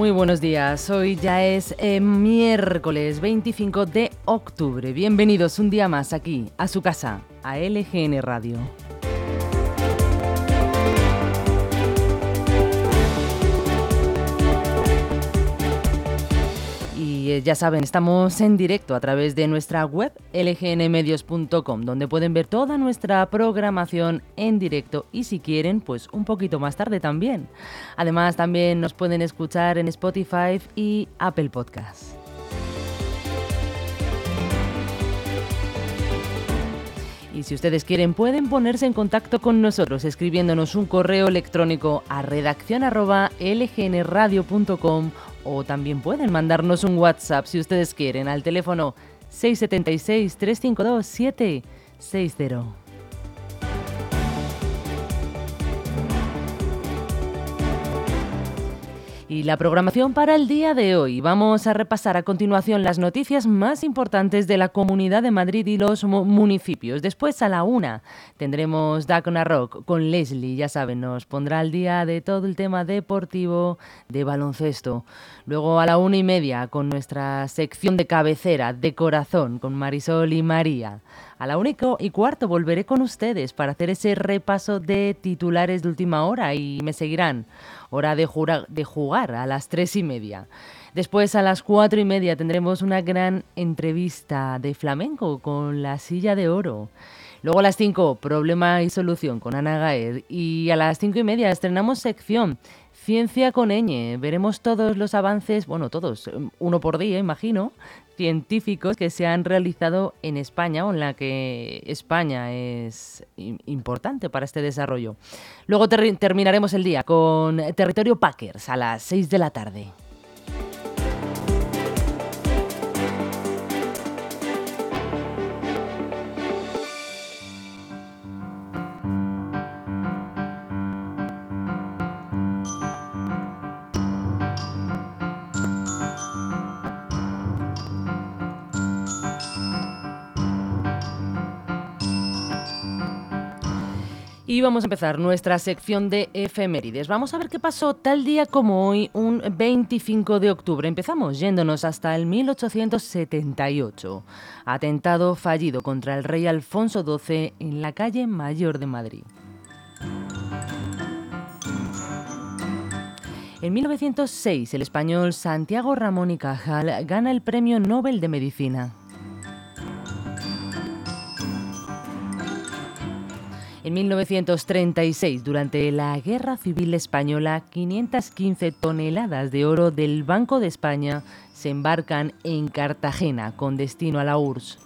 Muy buenos días, hoy ya es eh, miércoles 25 de octubre. Bienvenidos un día más aquí, a su casa, a LGN Radio. Ya saben, estamos en directo a través de nuestra web lgnmedios.com, donde pueden ver toda nuestra programación en directo y si quieren, pues un poquito más tarde también. Además, también nos pueden escuchar en Spotify y Apple Podcasts. Y si ustedes quieren, pueden ponerse en contacto con nosotros escribiéndonos un correo electrónico a redacción@lgnradio.com o también pueden mandarnos un WhatsApp si ustedes quieren al teléfono 676 352 760. Y la programación para el día de hoy. Vamos a repasar a continuación las noticias más importantes de la Comunidad de Madrid y los municipios. Después a la una tendremos Dacona Rock con Leslie, ya saben, nos pondrá al día de todo el tema deportivo de baloncesto. Luego a la una y media con nuestra sección de cabecera de corazón con Marisol y María. A la una y cuarto volveré con ustedes para hacer ese repaso de titulares de última hora y me seguirán hora de, de jugar a las tres y media. Después a las cuatro y media tendremos una gran entrevista de flamenco con la silla de oro. Luego a las cinco, problema y solución con Ana Gaer. Y a las cinco y media estrenamos sección Ciencia con ñ. Veremos todos los avances, bueno, todos, uno por día, imagino, científicos que se han realizado en España o en la que España es importante para este desarrollo. Luego terminaremos el día con Territorio Packers a las 6 de la tarde. Y vamos a empezar nuestra sección de efemérides. Vamos a ver qué pasó tal día como hoy, un 25 de octubre. Empezamos yéndonos hasta el 1878. Atentado fallido contra el rey Alfonso XII en la calle Mayor de Madrid. En 1906, el español Santiago Ramón y Cajal gana el Premio Nobel de Medicina. En 1936, durante la Guerra Civil Española, 515 toneladas de oro del Banco de España se embarcan en Cartagena con destino a la URSS.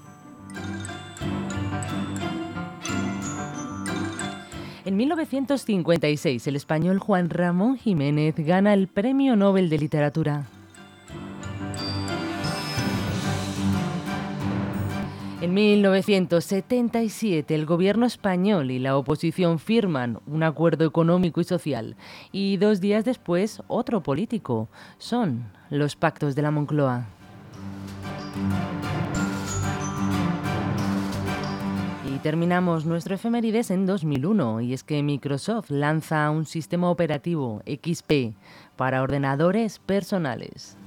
En 1956, el español Juan Ramón Jiménez gana el Premio Nobel de Literatura. En 1977 el gobierno español y la oposición firman un acuerdo económico y social y dos días después otro político. Son los pactos de la Moncloa. Y terminamos nuestro efemérides en 2001 y es que Microsoft lanza un sistema operativo XP para ordenadores personales.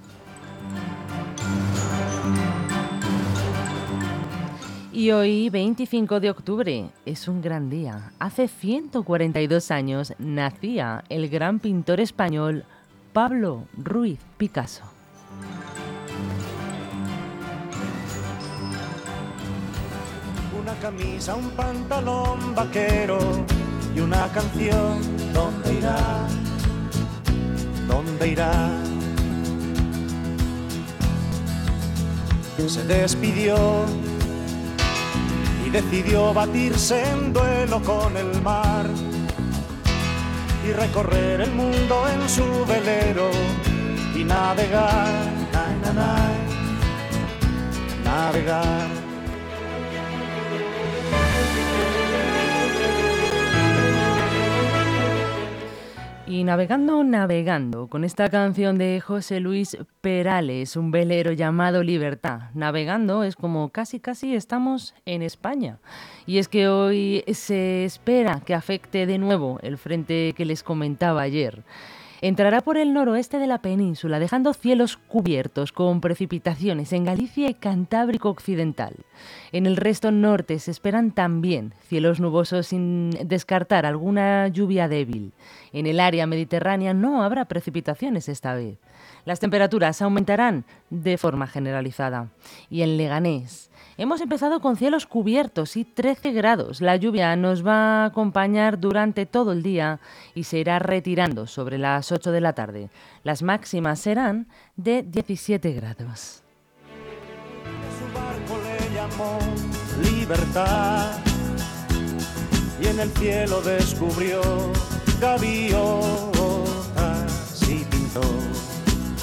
Y hoy, 25 de octubre, es un gran día. Hace 142 años nacía el gran pintor español Pablo Ruiz Picasso. Una camisa, un pantalón vaquero y una canción. ¿Dónde irá? ¿Dónde irá? Se despidió y decidió batirse en duelo con el mar y recorrer el mundo en su velero y navegar, navegar. Navegando, navegando, con esta canción de José Luis Perales, un velero llamado Libertad. Navegando es como casi casi estamos en España. Y es que hoy se espera que afecte de nuevo el frente que les comentaba ayer. Entrará por el noroeste de la península, dejando cielos cubiertos con precipitaciones en Galicia y Cantábrico Occidental. En el resto norte se esperan también cielos nubosos sin descartar alguna lluvia débil. En el área mediterránea no habrá precipitaciones esta vez. Las temperaturas aumentarán de forma generalizada. Y en Leganés, Hemos empezado con cielos cubiertos y 13 grados. La lluvia nos va a acompañar durante todo el día y se irá retirando sobre las 8 de la tarde. Las máximas serán de 17 grados. Su barco le llamó libertad y en el cielo descubrió gaviotas y pintó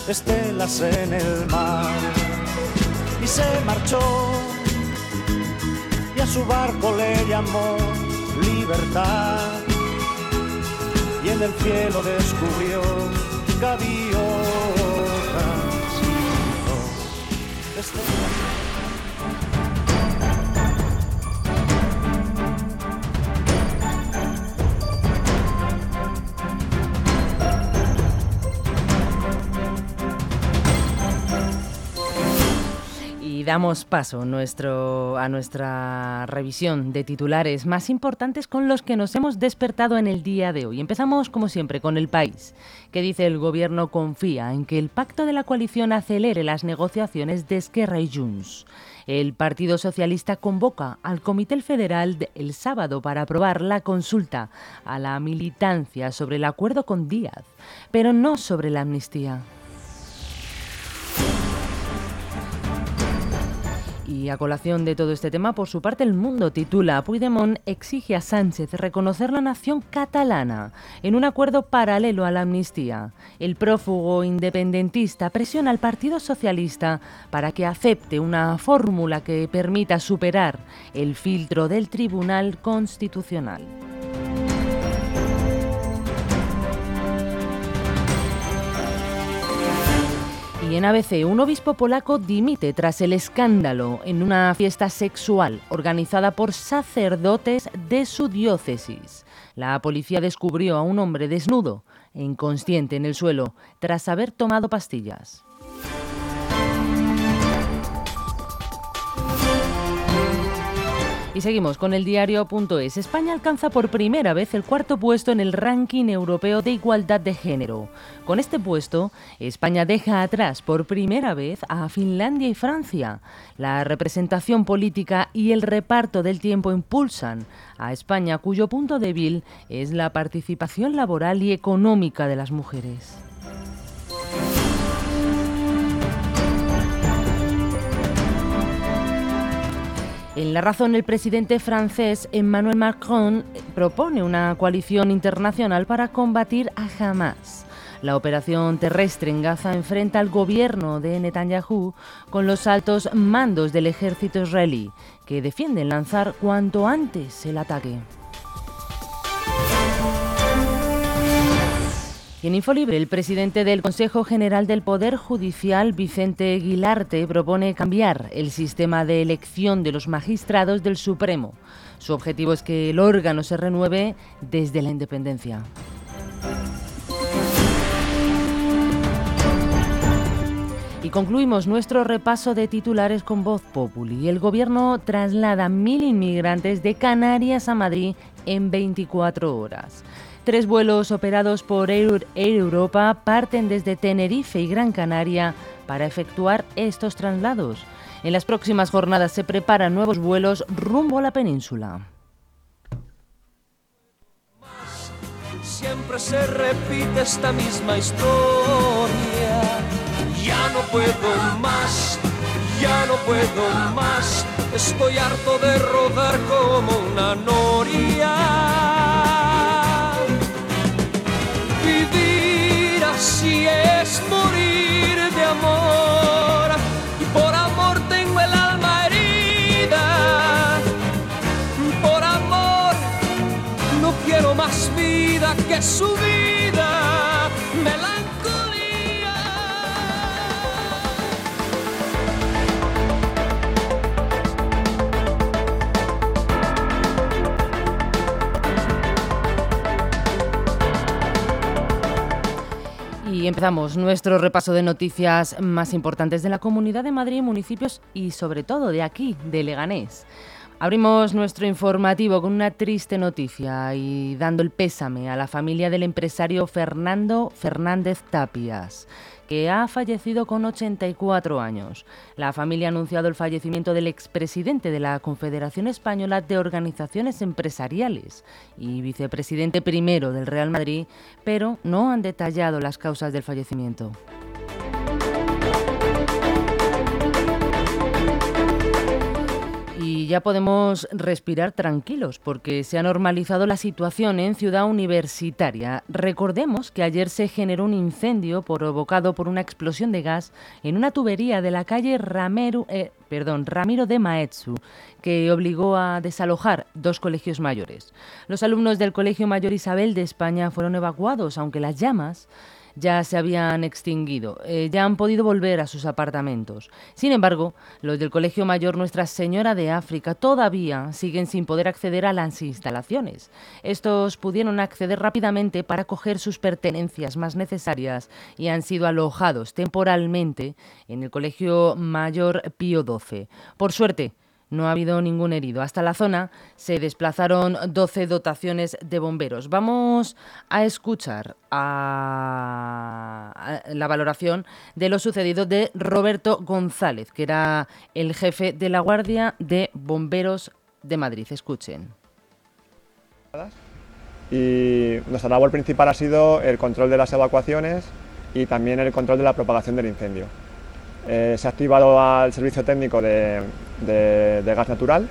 estelas en el mar y se marchó a su barco le llamó libertad y en el cielo descubrió gaviotas damos paso nuestro, a nuestra revisión de titulares más importantes con los que nos hemos despertado en el día de hoy. Empezamos, como siempre, con el país, que dice el gobierno confía en que el pacto de la coalición acelere las negociaciones de Esquerra y Junts. El Partido Socialista convoca al Comité Federal el sábado para aprobar la consulta a la militancia sobre el acuerdo con Díaz, pero no sobre la amnistía. Y a colación de todo este tema, por su parte, el mundo titula Puigdemont exige a Sánchez reconocer la nación catalana en un acuerdo paralelo a la amnistía. El prófugo independentista presiona al Partido Socialista para que acepte una fórmula que permita superar el filtro del Tribunal Constitucional. En ABC, un obispo polaco dimite tras el escándalo en una fiesta sexual organizada por sacerdotes de su diócesis. La policía descubrió a un hombre desnudo e inconsciente en el suelo tras haber tomado pastillas. Y seguimos con el diario.es. España alcanza por primera vez el cuarto puesto en el ranking europeo de igualdad de género. Con este puesto, España deja atrás por primera vez a Finlandia y Francia. La representación política y el reparto del tiempo impulsan a España, cuyo punto débil es la participación laboral y económica de las mujeres. En la razón, el presidente francés Emmanuel Macron propone una coalición internacional para combatir a Hamas. La operación terrestre en Gaza enfrenta al gobierno de Netanyahu con los altos mandos del ejército israelí, que defienden lanzar cuanto antes el ataque. Y en Infolibre, el presidente del Consejo General del Poder Judicial, Vicente Guilarte, propone cambiar el sistema de elección de los magistrados del Supremo. Su objetivo es que el órgano se renueve desde la independencia. Y concluimos nuestro repaso de titulares con Voz Populi. El gobierno traslada mil inmigrantes de Canarias a Madrid en 24 horas. Tres vuelos operados por Air Europa parten desde Tenerife y Gran Canaria para efectuar estos traslados. En las próximas jornadas se preparan nuevos vuelos rumbo a la península. Siempre se repite esta misma historia. Ya no puedo más, ya no puedo más. Estoy harto de rodar como una noria. Si es morir de amor. Y por amor tengo el alma herida. Por amor no quiero más vida que su vida. Empezamos nuestro repaso de noticias más importantes de la Comunidad de Madrid, municipios y sobre todo de aquí, de Leganés. Abrimos nuestro informativo con una triste noticia y dando el pésame a la familia del empresario Fernando Fernández Tapias que ha fallecido con 84 años. La familia ha anunciado el fallecimiento del expresidente de la Confederación Española de Organizaciones Empresariales y vicepresidente primero del Real Madrid, pero no han detallado las causas del fallecimiento. Y ya podemos respirar tranquilos porque se ha normalizado la situación en Ciudad Universitaria. Recordemos que ayer se generó un incendio provocado por una explosión de gas en una tubería de la calle Ramiro, eh, Ramiro de Maetsu, que obligó a desalojar dos colegios mayores. Los alumnos del Colegio Mayor Isabel de España fueron evacuados, aunque las llamas ya se habían extinguido, eh, ya han podido volver a sus apartamentos. Sin embargo, los del Colegio Mayor Nuestra Señora de África todavía siguen sin poder acceder a las instalaciones. Estos pudieron acceder rápidamente para coger sus pertenencias más necesarias y han sido alojados temporalmente en el Colegio Mayor Pío XII. Por suerte, no ha habido ningún herido. Hasta la zona se desplazaron 12 dotaciones de bomberos. Vamos a escuchar la valoración de lo sucedido de Roberto González, que era el jefe de la Guardia de Bomberos de Madrid. Escuchen. Y nuestra labor principal ha sido el control de las evacuaciones y también el control de la propagación del incendio. Eh, se ha activado al servicio técnico de, gas natural,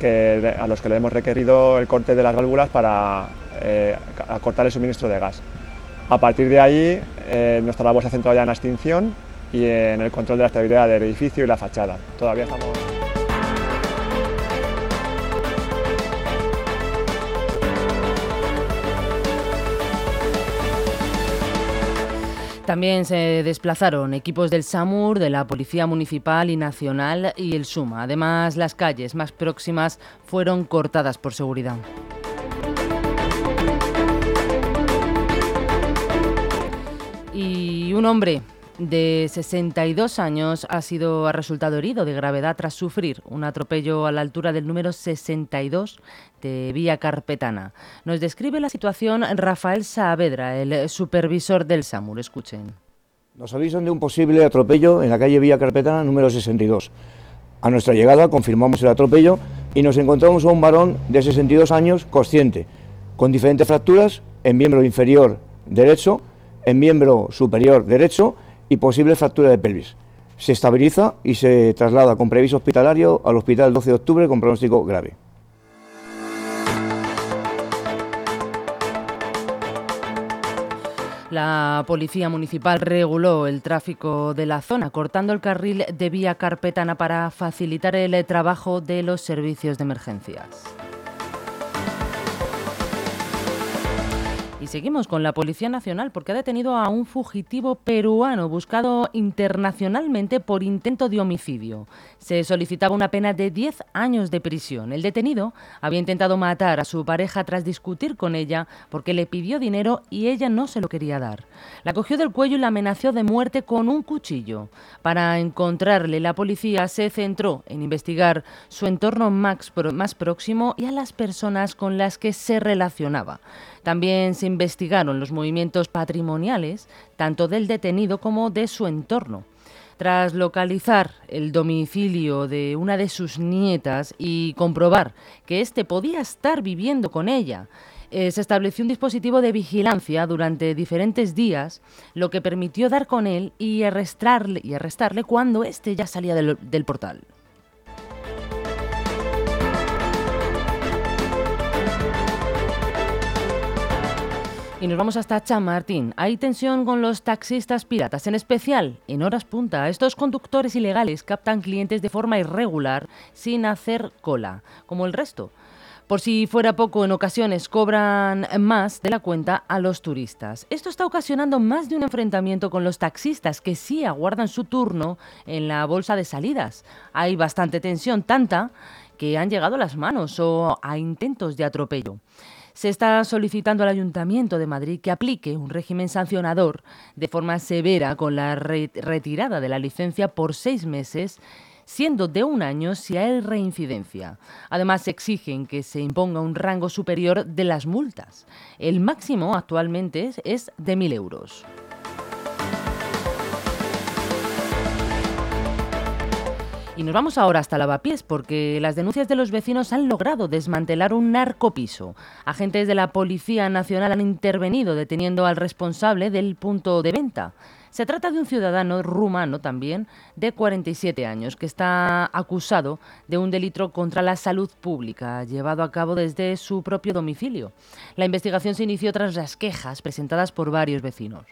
que, a los que le hemos requerido el corte de las válvulas para eh, acortar el suministro de gas. A partir de ahí, eh, nuestra labor se ha centrado ya en la extinción y en el control de la estabilidad del edificio y la fachada. Todavía estamos... También se desplazaron equipos del SAMUR, de la Policía Municipal y Nacional y el SUMA. Además, las calles más próximas fueron cortadas por seguridad. Y un hombre de 62 años ha sido ha resultado herido de gravedad tras sufrir un atropello a la altura del número 62 de Vía Carpetana. Nos describe la situación Rafael Saavedra, el supervisor del SAMUR. Escuchen. Nos avisan de un posible atropello en la calle Vía Carpetana número 62. A nuestra llegada confirmamos el atropello y nos encontramos a un varón de 62 años consciente, con diferentes fracturas en miembro inferior derecho, en miembro superior derecho y posible fractura de pelvis. Se estabiliza y se traslada con previso hospitalario al hospital 12 de octubre con pronóstico grave. La policía municipal reguló el tráfico de la zona, cortando el carril de vía carpetana para facilitar el trabajo de los servicios de emergencias. Y seguimos con la Policía Nacional porque ha detenido a un fugitivo peruano buscado internacionalmente por intento de homicidio. Se solicitaba una pena de 10 años de prisión. El detenido había intentado matar a su pareja tras discutir con ella porque le pidió dinero y ella no se lo quería dar. La cogió del cuello y la amenazó de muerte con un cuchillo. Para encontrarle, la policía se centró en investigar su entorno más, próximo y a las personas con las que se relacionaba. También se investigaron los movimientos patrimoniales, tanto del detenido como de su entorno. Tras localizar el domicilio de una de sus nietas y comprobar que éste podía estar viviendo con ella, eh, se estableció un dispositivo de vigilancia durante diferentes días, lo que permitió dar con él y arrestarle, y arrestarle cuando éste ya salía del portal. Y nos vamos hasta Chamartín. Hay tensión con los taxistas piratas, en especial en horas punta. Estos conductores ilegales captan clientes de forma irregular sin hacer cola, como el resto. Por si fuera poco, en ocasiones cobran más de la cuenta a los turistas. Esto está ocasionando más de un enfrentamiento con los taxistas que sí aguardan su turno en la bolsa de salidas. Hay bastante tensión, tanta que han llegado a las manos o a intentos de atropello. Se está solicitando al Ayuntamiento de Madrid que aplique un régimen sancionador de forma severa con la retirada de la licencia por seis meses siendo de un año si hay reincidencia. Además, exigen que se imponga un rango superior de las multas. El máximo actualmente es de 1.000 euros. Y nos vamos ahora hasta Lavapiés porque las denuncias de los vecinos han logrado desmantelar un narcopiso. Agentes de la Policía Nacional han intervenido deteniendo al responsable del punto de venta. Se trata de un ciudadano rumano también de 47 años que está acusado de un delito contra la salud pública llevado a cabo desde su propio domicilio. La investigación se inició tras las quejas presentadas por varios vecinos.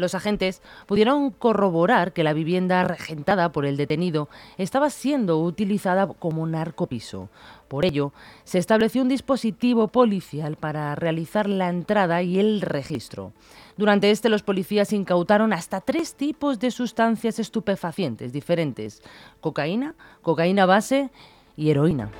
Los agentes pudieron corroborar que la vivienda regentada por el detenido estaba siendo utilizada como narcopiso. Por ello, se estableció un dispositivo policial para realizar la entrada y el registro. Durante este, los policías incautaron hasta tres tipos de sustancias estupefacientes diferentes: cocaína, cocaína base y heroína.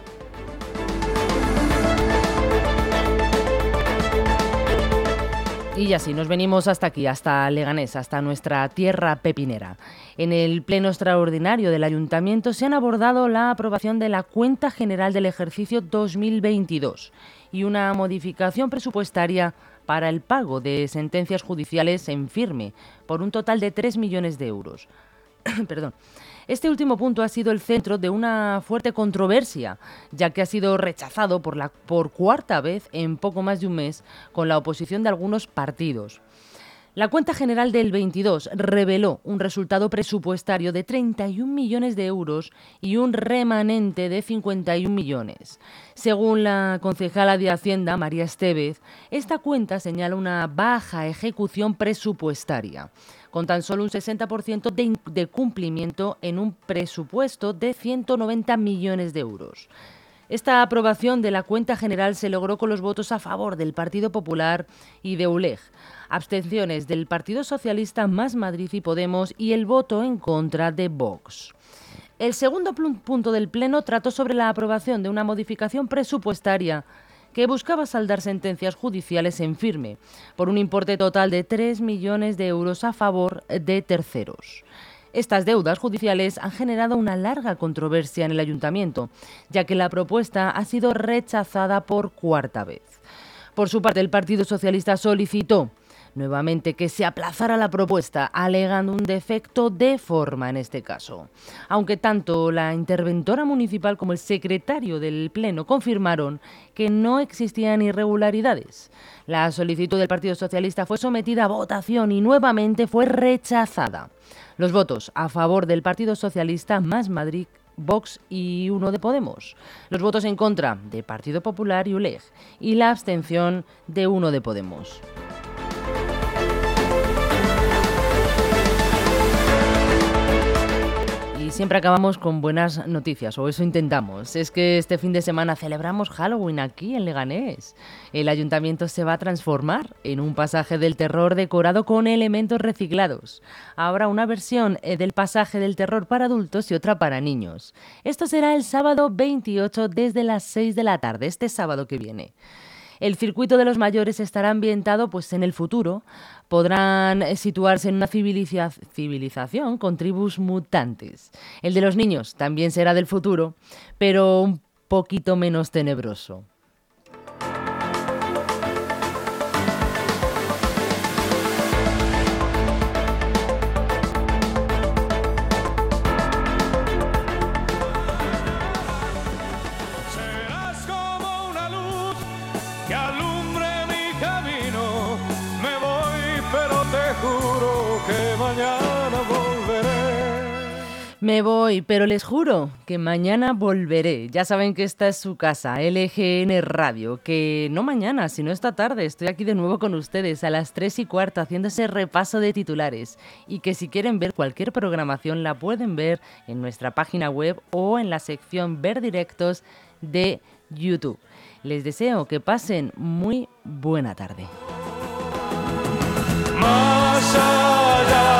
Y así nos venimos hasta aquí, hasta Leganés, hasta nuestra tierra pepinera. En el pleno extraordinario del ayuntamiento se han abordado la aprobación de la cuenta general del ejercicio 2022 y una modificación presupuestaria para el pago de sentencias judiciales en firme por un total de 3 millones de euros. Perdón. Este último punto ha sido el centro de una fuerte controversia, ya que ha sido rechazado por, la, por cuarta vez en poco más de un mes con la oposición de algunos partidos. La cuenta general del 22 reveló un resultado presupuestario de 31 millones de euros y un remanente de 51 millones. Según la concejala de Hacienda, María Estevez, esta cuenta señala una baja ejecución presupuestaria con tan solo un 60% de, cumplimiento en un presupuesto de 190 millones de euros. Esta aprobación de la cuenta general se logró con los votos a favor del Partido Popular y de ULEG, abstenciones del Partido Socialista más Madrid y Podemos y el voto en contra de Vox. El segundo punto del Pleno trató sobre la aprobación de una modificación presupuestaria que buscaba saldar sentencias judiciales en firme por un importe total de 3 millones de euros a favor de terceros. Estas deudas judiciales han generado una larga controversia en el ayuntamiento, ya que la propuesta ha sido rechazada por cuarta vez. Por su parte, el Partido Socialista solicitó nuevamente que se aplazara la propuesta, alegando un defecto de forma en este caso. Aunque tanto la interventora municipal como el secretario del Pleno confirmaron que no existían irregularidades. La solicitud del Partido Socialista fue sometida a votación y nuevamente fue rechazada. Los votos a favor del Partido Socialista más Madrid Vox y uno de Podemos. Los votos en contra de Partido Popular y ULEG. Y la abstención de uno de Podemos. Siempre acabamos con buenas noticias, o eso intentamos. Es que este fin de semana celebramos Halloween aquí en Leganés. El ayuntamiento se va a transformar en un pasaje del terror decorado con elementos reciclados. Habrá una versión eh, del pasaje del terror para adultos y otra para niños. Esto será el sábado 28 desde las 6 de la tarde, este sábado que viene. El circuito de los mayores estará ambientado pues en el futuro. Podrán eh, situarse en una civilización con tribus mutantes. El de los niños también será del futuro, pero un poquito menos tenebroso. Me voy, pero les juro que mañana volveré. Ya saben que esta es su casa, LGN Radio, que no mañana, sino esta tarde. Estoy aquí de nuevo con ustedes a las 3 y cuarto haciendo ese repaso de titulares. Y que si quieren ver cualquier programación la pueden ver en nuestra página web o en la sección Ver Directos de YouTube. Les deseo que pasen muy buena tarde. Más allá.